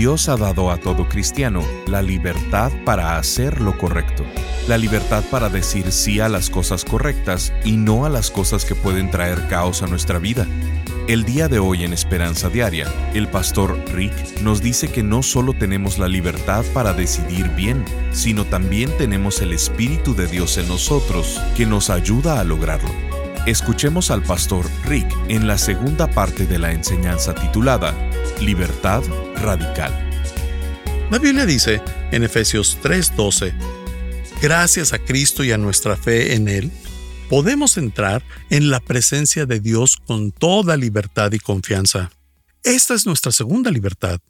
Dios ha dado a todo cristiano la libertad para hacer lo correcto, la libertad para decir sí a las cosas correctas y no a las cosas que pueden traer caos a nuestra vida. El día de hoy en Esperanza Diaria, el pastor Rick nos dice que no solo tenemos la libertad para decidir bien, sino también tenemos el Espíritu de Dios en nosotros que nos ayuda a lograrlo. Escuchemos al pastor Rick en la segunda parte de la enseñanza titulada Libertad Radical. La Biblia dice en Efesios 3:12, gracias a Cristo y a nuestra fe en Él, podemos entrar en la presencia de Dios con toda libertad y confianza. Esta es nuestra segunda libertad.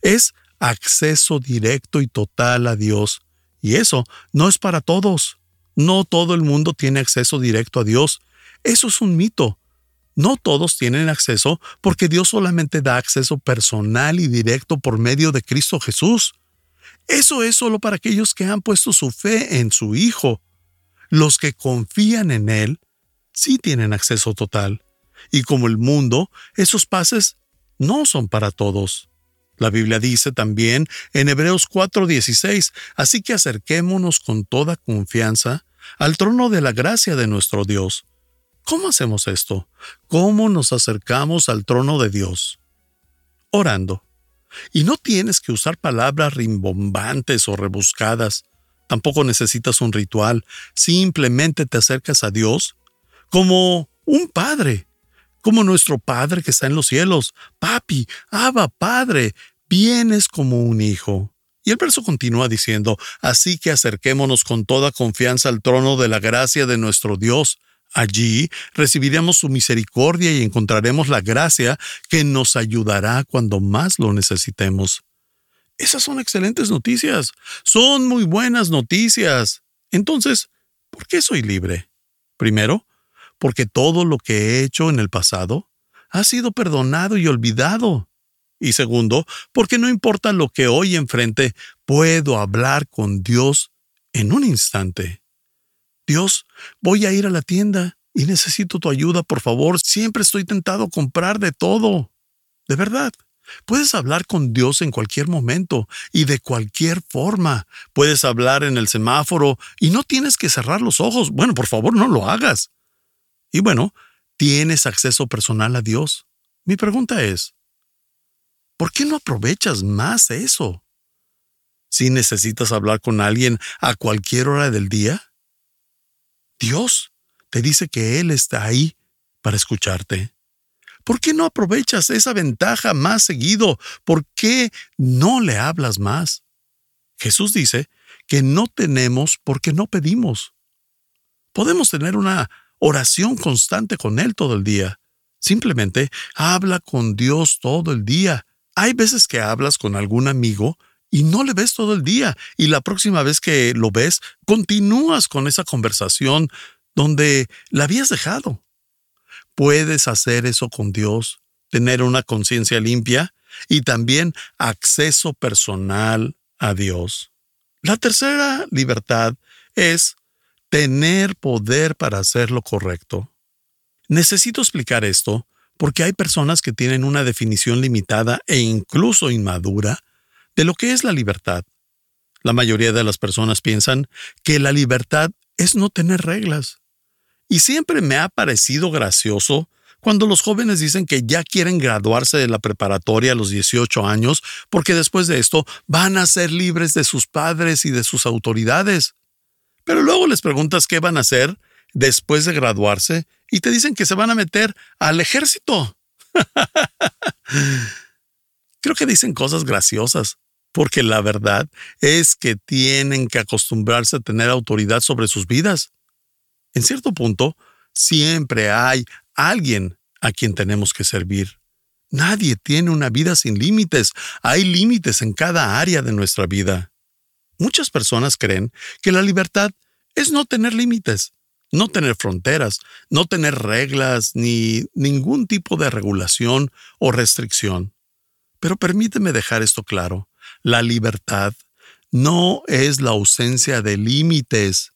Es acceso directo y total a Dios. Y eso no es para todos. No todo el mundo tiene acceso directo a Dios. Eso es un mito. No todos tienen acceso porque Dios solamente da acceso personal y directo por medio de Cristo Jesús. Eso es solo para aquellos que han puesto su fe en su Hijo. Los que confían en Él sí tienen acceso total. Y como el mundo, esos pases no son para todos. La Biblia dice también en Hebreos 4:16, así que acerquémonos con toda confianza al trono de la gracia de nuestro Dios ¿Cómo hacemos esto? ¿Cómo nos acercamos al trono de Dios? Orando. Y no tienes que usar palabras rimbombantes o rebuscadas. Tampoco necesitas un ritual. Simplemente te acercas a Dios como un padre, como nuestro Padre que está en los cielos. Papi, Abba, Padre, vienes como un hijo. Y el verso continúa diciendo, así que acerquémonos con toda confianza al trono de la gracia de nuestro Dios Allí recibiremos su misericordia y encontraremos la gracia que nos ayudará cuando más lo necesitemos. Esas son excelentes noticias. Son muy buenas noticias. Entonces, ¿por qué soy libre? Primero, porque todo lo que he hecho en el pasado ha sido perdonado y olvidado. Y segundo, porque no importa lo que hoy enfrente, puedo hablar con Dios en un instante. Dios, voy a ir a la tienda y necesito tu ayuda, por favor. Siempre estoy tentado a comprar de todo. De verdad. Puedes hablar con Dios en cualquier momento y de cualquier forma. Puedes hablar en el semáforo y no tienes que cerrar los ojos. Bueno, por favor, no lo hagas. Y bueno, tienes acceso personal a Dios. Mi pregunta es, ¿por qué no aprovechas más eso? Si necesitas hablar con alguien a cualquier hora del día, Dios te dice que Él está ahí para escucharte. ¿Por qué no aprovechas esa ventaja más seguido? ¿Por qué no le hablas más? Jesús dice que no tenemos porque no pedimos. Podemos tener una oración constante con Él todo el día. Simplemente habla con Dios todo el día. Hay veces que hablas con algún amigo y no le ves todo el día. Y la próxima vez que lo ves, continúas con esa conversación donde la habías dejado. Puedes hacer eso con Dios, tener una conciencia limpia y también acceso personal a Dios. La tercera libertad es tener poder para hacer lo correcto. Necesito explicar esto porque hay personas que tienen una definición limitada e incluso inmadura de lo que es la libertad. La mayoría de las personas piensan que la libertad es no tener reglas. Y siempre me ha parecido gracioso cuando los jóvenes dicen que ya quieren graduarse de la preparatoria a los 18 años porque después de esto van a ser libres de sus padres y de sus autoridades. Pero luego les preguntas qué van a hacer después de graduarse y te dicen que se van a meter al ejército. Creo que dicen cosas graciosas, porque la verdad es que tienen que acostumbrarse a tener autoridad sobre sus vidas. En cierto punto, siempre hay alguien a quien tenemos que servir. Nadie tiene una vida sin límites. Hay límites en cada área de nuestra vida. Muchas personas creen que la libertad es no tener límites, no tener fronteras, no tener reglas ni ningún tipo de regulación o restricción. Pero permíteme dejar esto claro. La libertad no es la ausencia de límites.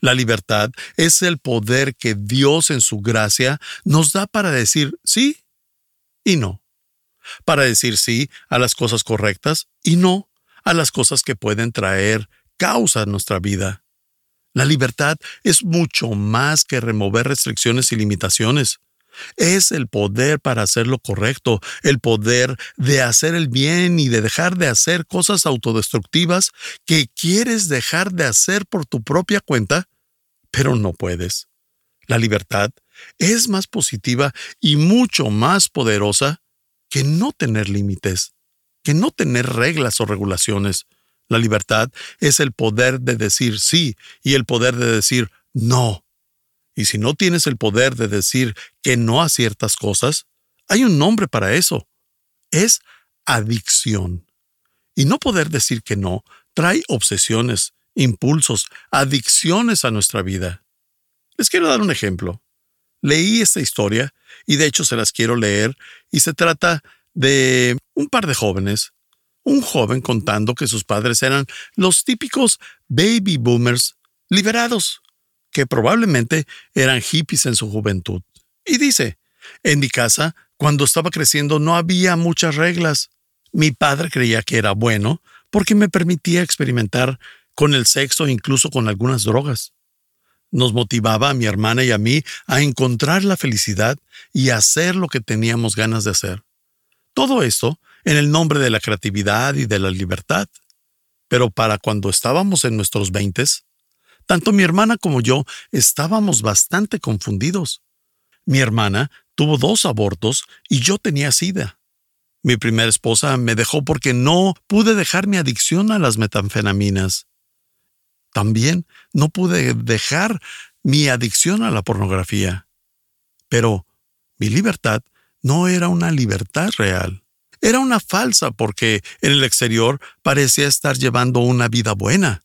La libertad es el poder que Dios en su gracia nos da para decir sí y no. Para decir sí a las cosas correctas y no a las cosas que pueden traer causa a nuestra vida. La libertad es mucho más que remover restricciones y limitaciones. Es el poder para hacer lo correcto, el poder de hacer el bien y de dejar de hacer cosas autodestructivas que quieres dejar de hacer por tu propia cuenta, pero no puedes. La libertad es más positiva y mucho más poderosa que no tener límites que no tener reglas o regulaciones. La libertad es el poder de decir sí y el poder de decir no. Y si no tienes el poder de decir que no a ciertas cosas, hay un nombre para eso. Es adicción. Y no poder decir que no trae obsesiones, impulsos, adicciones a nuestra vida. Les quiero dar un ejemplo. Leí esta historia y de hecho se las quiero leer y se trata de un par de jóvenes, un joven contando que sus padres eran los típicos baby boomers liberados, que probablemente eran hippies en su juventud. Y dice, en mi casa, cuando estaba creciendo no había muchas reglas. Mi padre creía que era bueno porque me permitía experimentar con el sexo e incluso con algunas drogas. Nos motivaba a mi hermana y a mí a encontrar la felicidad y hacer lo que teníamos ganas de hacer. Todo esto en el nombre de la creatividad y de la libertad. Pero para cuando estábamos en nuestros veintes, tanto mi hermana como yo estábamos bastante confundidos. Mi hermana tuvo dos abortos y yo tenía sida. Mi primera esposa me dejó porque no pude dejar mi adicción a las metanfenaminas. También no pude dejar mi adicción a la pornografía. Pero mi libertad no era una libertad real. Era una falsa porque en el exterior parecía estar llevando una vida buena,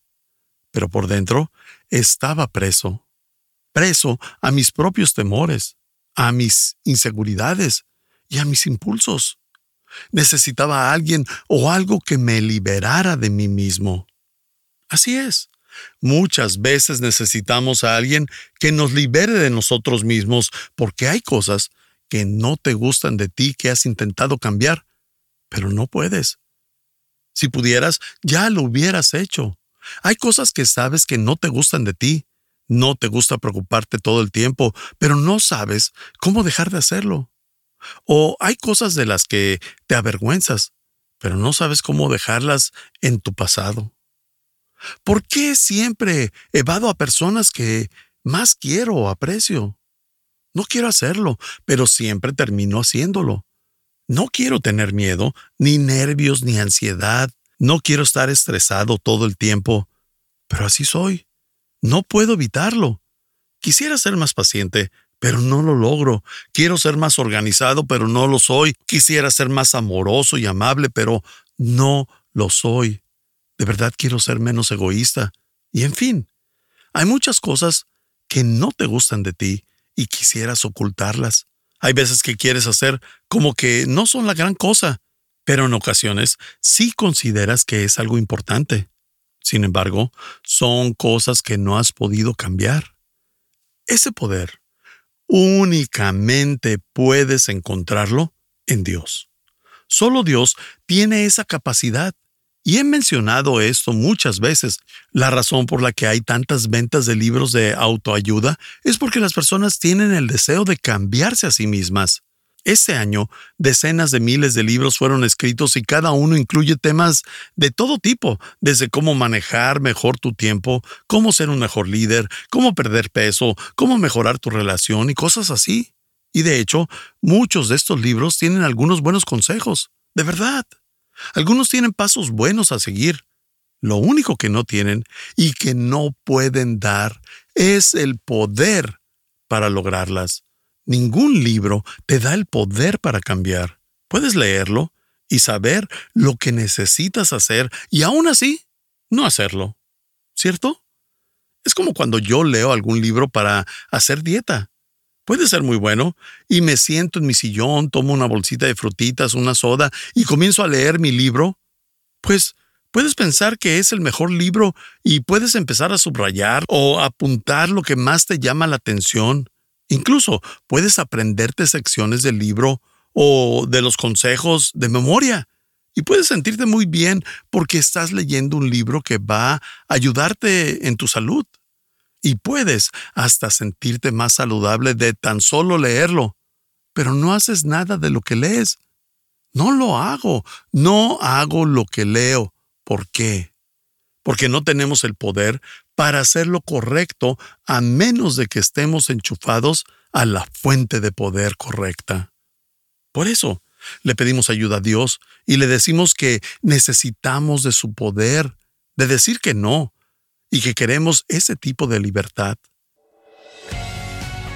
pero por dentro estaba preso. Preso a mis propios temores, a mis inseguridades y a mis impulsos. Necesitaba a alguien o algo que me liberara de mí mismo. Así es. Muchas veces necesitamos a alguien que nos libere de nosotros mismos porque hay cosas que no te gustan de ti que has intentado cambiar, pero no puedes. Si pudieras, ya lo hubieras hecho. Hay cosas que sabes que no te gustan de ti. No te gusta preocuparte todo el tiempo, pero no sabes cómo dejar de hacerlo. O hay cosas de las que te avergüenzas, pero no sabes cómo dejarlas en tu pasado. ¿Por qué siempre evado a personas que más quiero o aprecio? No quiero hacerlo, pero siempre termino haciéndolo. No quiero tener miedo, ni nervios, ni ansiedad. No quiero estar estresado todo el tiempo, pero así soy. No puedo evitarlo. Quisiera ser más paciente, pero no lo logro. Quiero ser más organizado, pero no lo soy. Quisiera ser más amoroso y amable, pero no lo soy. De verdad quiero ser menos egoísta. Y en fin, hay muchas cosas que no te gustan de ti y quisieras ocultarlas. Hay veces que quieres hacer como que no son la gran cosa, pero en ocasiones sí consideras que es algo importante. Sin embargo, son cosas que no has podido cambiar. Ese poder únicamente puedes encontrarlo en Dios. Solo Dios tiene esa capacidad y he mencionado esto muchas veces. La razón por la que hay tantas ventas de libros de autoayuda es porque las personas tienen el deseo de cambiarse a sí mismas. Este año, decenas de miles de libros fueron escritos y cada uno incluye temas de todo tipo, desde cómo manejar mejor tu tiempo, cómo ser un mejor líder, cómo perder peso, cómo mejorar tu relación y cosas así. Y de hecho, muchos de estos libros tienen algunos buenos consejos. De verdad. Algunos tienen pasos buenos a seguir. Lo único que no tienen y que no pueden dar es el poder para lograrlas. Ningún libro te da el poder para cambiar. Puedes leerlo y saber lo que necesitas hacer y aún así no hacerlo. ¿Cierto? Es como cuando yo leo algún libro para hacer dieta. Puede ser muy bueno, y me siento en mi sillón, tomo una bolsita de frutitas, una soda, y comienzo a leer mi libro. Pues puedes pensar que es el mejor libro y puedes empezar a subrayar o apuntar lo que más te llama la atención. Incluso puedes aprenderte secciones del libro o de los consejos de memoria. Y puedes sentirte muy bien porque estás leyendo un libro que va a ayudarte en tu salud. Y puedes hasta sentirte más saludable de tan solo leerlo. Pero no haces nada de lo que lees. No lo hago. No hago lo que leo. ¿Por qué? Porque no tenemos el poder para hacer lo correcto a menos de que estemos enchufados a la fuente de poder correcta. Por eso, le pedimos ayuda a Dios y le decimos que necesitamos de su poder, de decir que no, y que queremos ese tipo de libertad.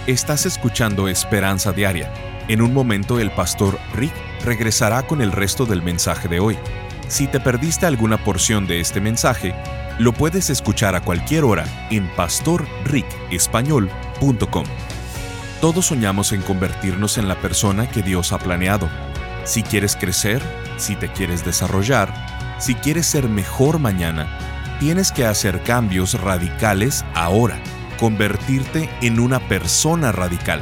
Estás escuchando Esperanza Diaria. En un momento el pastor Rick regresará con el resto del mensaje de hoy. Si te perdiste alguna porción de este mensaje, lo puedes escuchar a cualquier hora en pastorricespañol.com. Todos soñamos en convertirnos en la persona que Dios ha planeado. Si quieres crecer, si te quieres desarrollar, si quieres ser mejor mañana, tienes que hacer cambios radicales ahora, convertirte en una persona radical.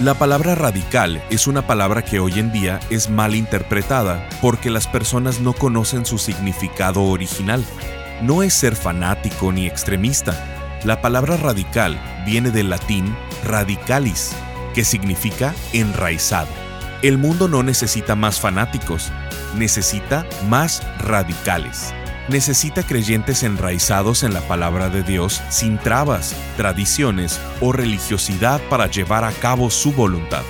La palabra radical es una palabra que hoy en día es mal interpretada porque las personas no conocen su significado original. No es ser fanático ni extremista. La palabra radical viene del latín radicalis, que significa enraizado. El mundo no necesita más fanáticos, necesita más radicales necesita creyentes enraizados en la palabra de Dios sin trabas, tradiciones o religiosidad para llevar a cabo su voluntad.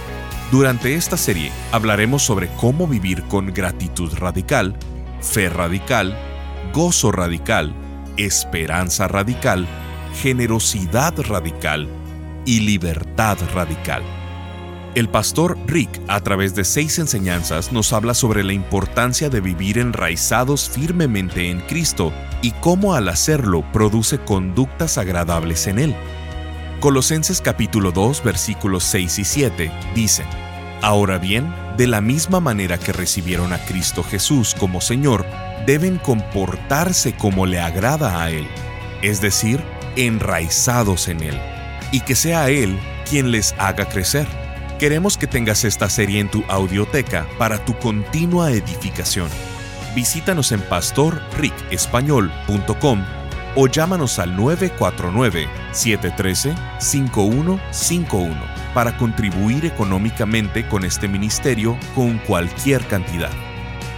Durante esta serie hablaremos sobre cómo vivir con gratitud radical, fe radical, gozo radical, esperanza radical, generosidad radical y libertad radical. El pastor Rick, a través de seis enseñanzas, nos habla sobre la importancia de vivir enraizados firmemente en Cristo y cómo al hacerlo produce conductas agradables en Él. Colosenses capítulo 2 versículos 6 y 7 dicen, Ahora bien, de la misma manera que recibieron a Cristo Jesús como Señor, deben comportarse como le agrada a Él, es decir, enraizados en Él, y que sea Él quien les haga crecer Queremos que tengas esta serie en tu audioteca para tu continua edificación. Visítanos en pastorricespañol.com o llámanos al 949-713-5151 para contribuir económicamente con este ministerio con cualquier cantidad.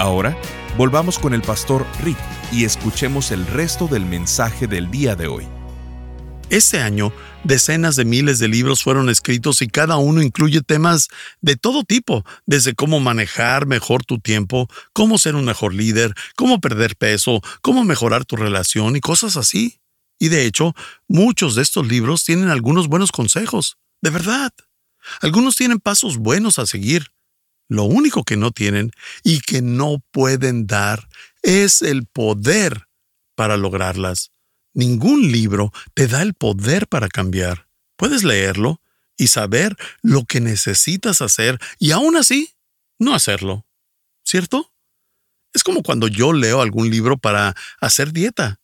Ahora, volvamos con el pastor Rick y escuchemos el resto del mensaje del día de hoy. Este año, decenas de miles de libros fueron escritos y cada uno incluye temas de todo tipo, desde cómo manejar mejor tu tiempo, cómo ser un mejor líder, cómo perder peso, cómo mejorar tu relación y cosas así. Y de hecho, muchos de estos libros tienen algunos buenos consejos, de verdad. Algunos tienen pasos buenos a seguir, lo único que no tienen y que no pueden dar es el poder para lograrlas. Ningún libro te da el poder para cambiar. Puedes leerlo y saber lo que necesitas hacer y aún así no hacerlo. ¿Cierto? Es como cuando yo leo algún libro para hacer dieta.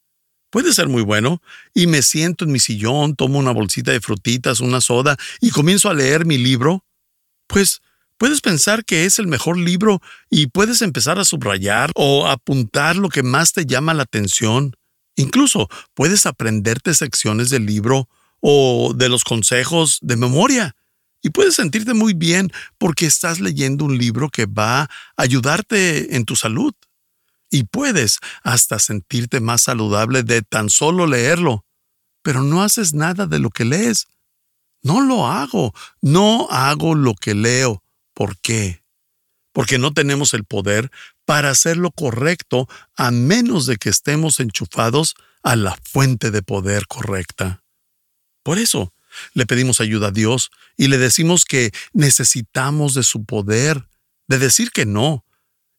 Puede ser muy bueno y me siento en mi sillón, tomo una bolsita de frutitas, una soda y comienzo a leer mi libro. Pues Puedes pensar que es el mejor libro y puedes empezar a subrayar o apuntar lo que más te llama la atención. Incluso puedes aprenderte secciones del libro o de los consejos de memoria. Y puedes sentirte muy bien porque estás leyendo un libro que va a ayudarte en tu salud. Y puedes hasta sentirte más saludable de tan solo leerlo, pero no haces nada de lo que lees. No lo hago, no hago lo que leo. ¿Por qué? Porque no tenemos el poder para hacer lo correcto a menos de que estemos enchufados a la fuente de poder correcta. Por eso, le pedimos ayuda a Dios y le decimos que necesitamos de su poder, de decir que no,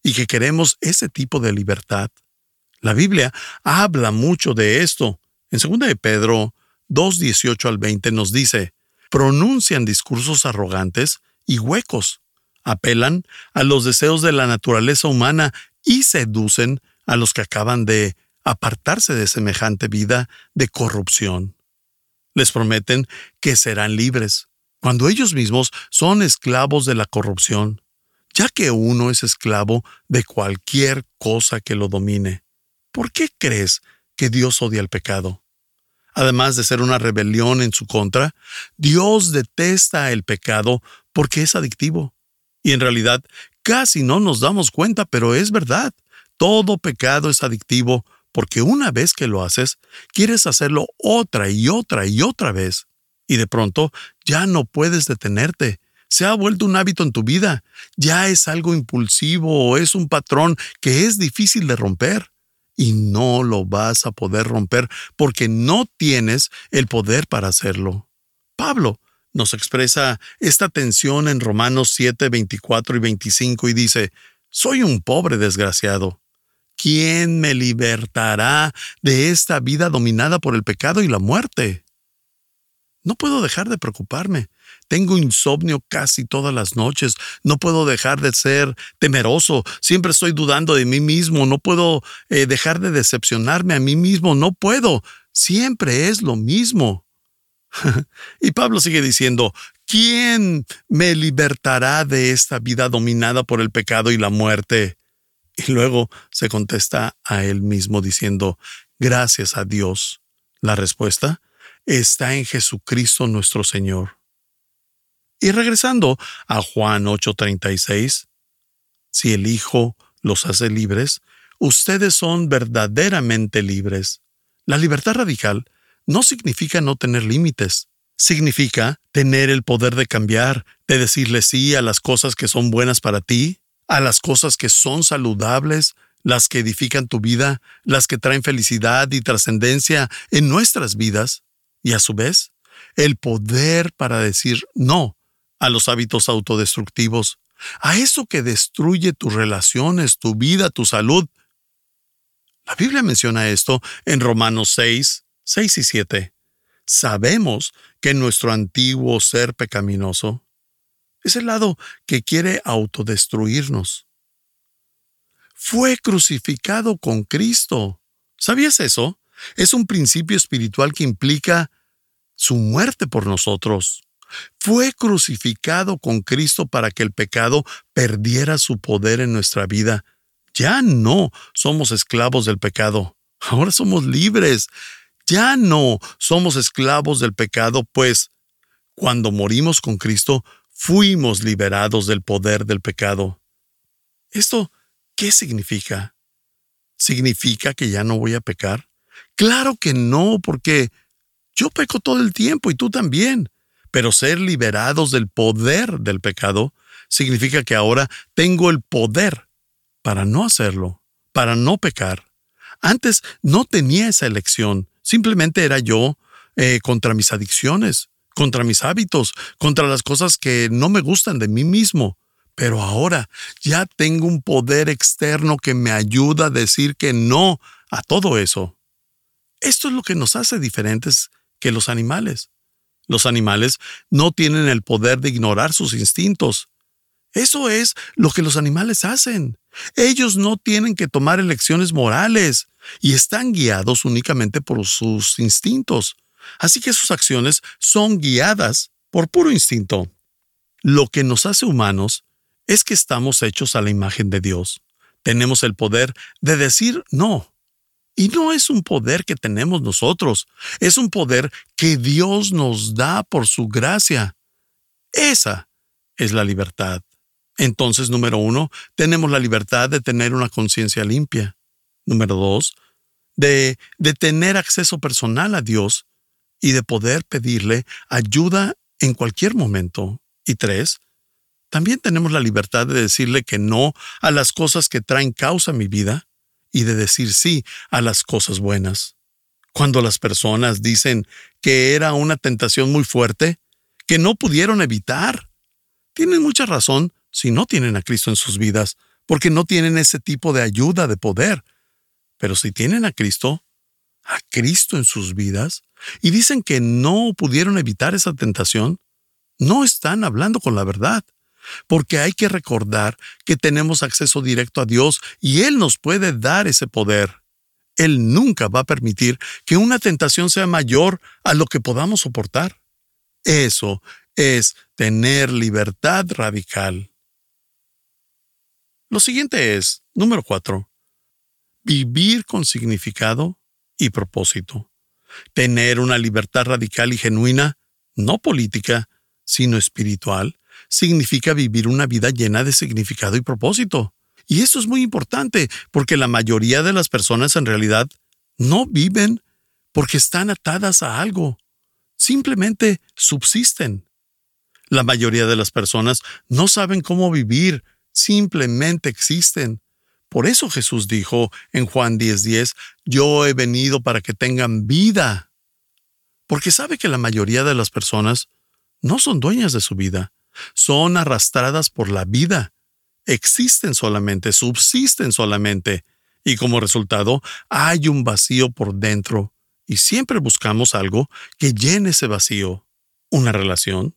y que queremos ese tipo de libertad. La Biblia habla mucho de esto. En 2 de Pedro 2, 18 al 20 nos dice, pronuncian discursos arrogantes y huecos, apelan a los deseos de la naturaleza humana y seducen a los que acaban de apartarse de semejante vida de corrupción. Les prometen que serán libres, cuando ellos mismos son esclavos de la corrupción, ya que uno es esclavo de cualquier cosa que lo domine. ¿Por qué crees que Dios odia el pecado? Además de ser una rebelión en su contra, Dios detesta el pecado porque es adictivo. Y en realidad casi no nos damos cuenta, pero es verdad. Todo pecado es adictivo porque una vez que lo haces, quieres hacerlo otra y otra y otra vez. Y de pronto ya no puedes detenerte. Se ha vuelto un hábito en tu vida. Ya es algo impulsivo o es un patrón que es difícil de romper y no lo vas a poder romper porque no tienes el poder para hacerlo. Pablo nos expresa esta tensión en Romanos 7, 24 y 25 y dice, Soy un pobre desgraciado. ¿Quién me libertará de esta vida dominada por el pecado y la muerte? No puedo dejar de preocuparme. Tengo insomnio casi todas las noches. No puedo dejar de ser temeroso. Siempre estoy dudando de mí mismo. No puedo eh, dejar de decepcionarme a mí mismo. No puedo. Siempre es lo mismo. y Pablo sigue diciendo, ¿quién me libertará de esta vida dominada por el pecado y la muerte? Y luego se contesta a él mismo diciendo, gracias a Dios. La respuesta, está en Jesucristo nuestro Señor. Y regresando a Juan 8:36, si el Hijo los hace libres, ustedes son verdaderamente libres. La libertad radical no significa no tener límites, significa tener el poder de cambiar, de decirle sí a las cosas que son buenas para ti, a las cosas que son saludables, las que edifican tu vida, las que traen felicidad y trascendencia en nuestras vidas, y a su vez, el poder para decir no a los hábitos autodestructivos, a eso que destruye tus relaciones, tu vida, tu salud. La Biblia menciona esto en Romanos 6, 6 y 7. Sabemos que nuestro antiguo ser pecaminoso es el lado que quiere autodestruirnos. Fue crucificado con Cristo. ¿Sabías eso? Es un principio espiritual que implica su muerte por nosotros. Fue crucificado con Cristo para que el pecado perdiera su poder en nuestra vida. Ya no somos esclavos del pecado. Ahora somos libres. Ya no somos esclavos del pecado, pues cuando morimos con Cristo, fuimos liberados del poder del pecado. ¿Esto qué significa? ¿Significa que ya no voy a pecar? Claro que no, porque yo peco todo el tiempo y tú también. Pero ser liberados del poder del pecado significa que ahora tengo el poder para no hacerlo, para no pecar. Antes no tenía esa elección, simplemente era yo eh, contra mis adicciones, contra mis hábitos, contra las cosas que no me gustan de mí mismo. Pero ahora ya tengo un poder externo que me ayuda a decir que no a todo eso. Esto es lo que nos hace diferentes que los animales. Los animales no tienen el poder de ignorar sus instintos. Eso es lo que los animales hacen. Ellos no tienen que tomar elecciones morales y están guiados únicamente por sus instintos. Así que sus acciones son guiadas por puro instinto. Lo que nos hace humanos es que estamos hechos a la imagen de Dios. Tenemos el poder de decir no y no es un poder que tenemos nosotros, es un poder que Dios nos da por su gracia. Esa es la libertad. Entonces, número uno, tenemos la libertad de tener una conciencia limpia. Número dos, de, de tener acceso personal a Dios y de poder pedirle ayuda en cualquier momento. Y tres, también tenemos la libertad de decirle que no a las cosas que traen causa a mi vida y de decir sí a las cosas buenas. Cuando las personas dicen que era una tentación muy fuerte, que no pudieron evitar, tienen mucha razón si no tienen a Cristo en sus vidas, porque no tienen ese tipo de ayuda, de poder. Pero si tienen a Cristo, a Cristo en sus vidas, y dicen que no pudieron evitar esa tentación, no están hablando con la verdad porque hay que recordar que tenemos acceso directo a Dios y Él nos puede dar ese poder. Él nunca va a permitir que una tentación sea mayor a lo que podamos soportar. Eso es tener libertad radical. Lo siguiente es, número cuatro, vivir con significado y propósito. Tener una libertad radical y genuina, no política, sino espiritual, significa vivir una vida llena de significado y propósito. Y eso es muy importante, porque la mayoría de las personas en realidad no viven porque están atadas a algo. Simplemente subsisten. La mayoría de las personas no saben cómo vivir, simplemente existen. Por eso Jesús dijo en Juan 10:10, yo he venido para que tengan vida. Porque sabe que la mayoría de las personas no son dueñas de su vida son arrastradas por la vida, existen solamente, subsisten solamente, y como resultado hay un vacío por dentro, y siempre buscamos algo que llene ese vacío. Una relación.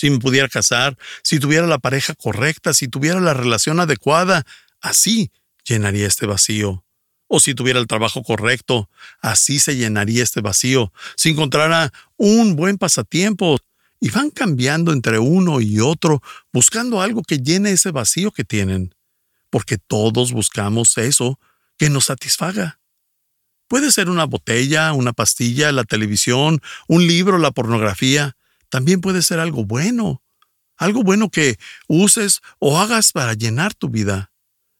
Si me pudiera casar, si tuviera la pareja correcta, si tuviera la relación adecuada, así llenaría este vacío. O si tuviera el trabajo correcto, así se llenaría este vacío. Si encontrara un buen pasatiempo, y van cambiando entre uno y otro, buscando algo que llene ese vacío que tienen, porque todos buscamos eso que nos satisfaga. Puede ser una botella, una pastilla, la televisión, un libro, la pornografía. También puede ser algo bueno, algo bueno que uses o hagas para llenar tu vida.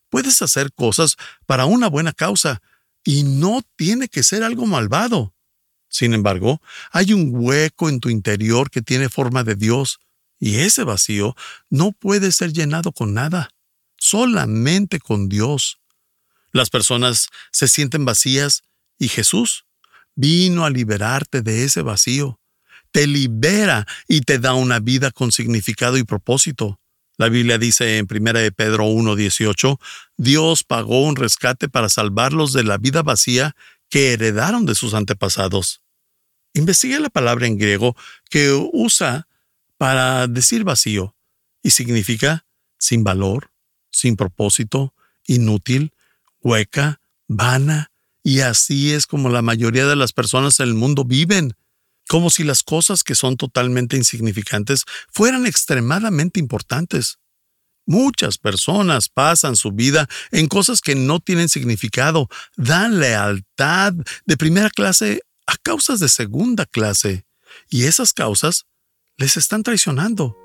Puedes hacer cosas para una buena causa y no tiene que ser algo malvado. Sin embargo, hay un hueco en tu interior que tiene forma de Dios, y ese vacío no puede ser llenado con nada, solamente con Dios. Las personas se sienten vacías y Jesús vino a liberarte de ese vacío. Te libera y te da una vida con significado y propósito. La Biblia dice en 1 de Pedro 1:18, Dios pagó un rescate para salvarlos de la vida vacía que heredaron de sus antepasados. Investigue la palabra en griego que usa para decir vacío y significa sin valor, sin propósito, inútil, hueca, vana, y así es como la mayoría de las personas en el mundo viven, como si las cosas que son totalmente insignificantes fueran extremadamente importantes. Muchas personas pasan su vida en cosas que no tienen significado, dan lealtad de primera clase a causas de segunda clase, y esas causas les están traicionando.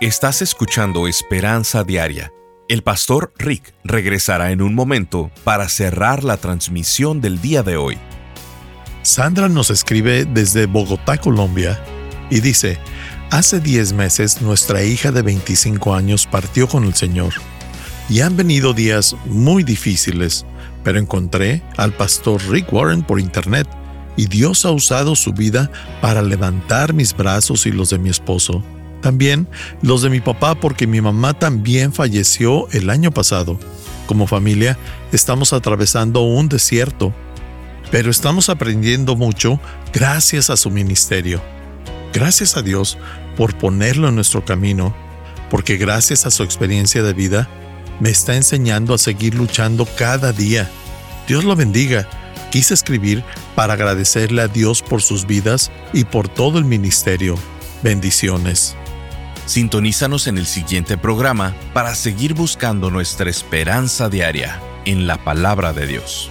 Estás escuchando Esperanza Diaria. El pastor Rick regresará en un momento para cerrar la transmisión del día de hoy. Sandra nos escribe desde Bogotá, Colombia, y dice, Hace 10 meses nuestra hija de 25 años partió con el Señor y han venido días muy difíciles, pero encontré al pastor Rick Warren por internet y Dios ha usado su vida para levantar mis brazos y los de mi esposo. También los de mi papá porque mi mamá también falleció el año pasado. Como familia estamos atravesando un desierto, pero estamos aprendiendo mucho gracias a su ministerio. Gracias a Dios por ponerlo en nuestro camino, porque gracias a su experiencia de vida, me está enseñando a seguir luchando cada día. Dios lo bendiga. Quise escribir para agradecerle a Dios por sus vidas y por todo el ministerio. Bendiciones. Sintonízanos en el siguiente programa para seguir buscando nuestra esperanza diaria en la palabra de Dios.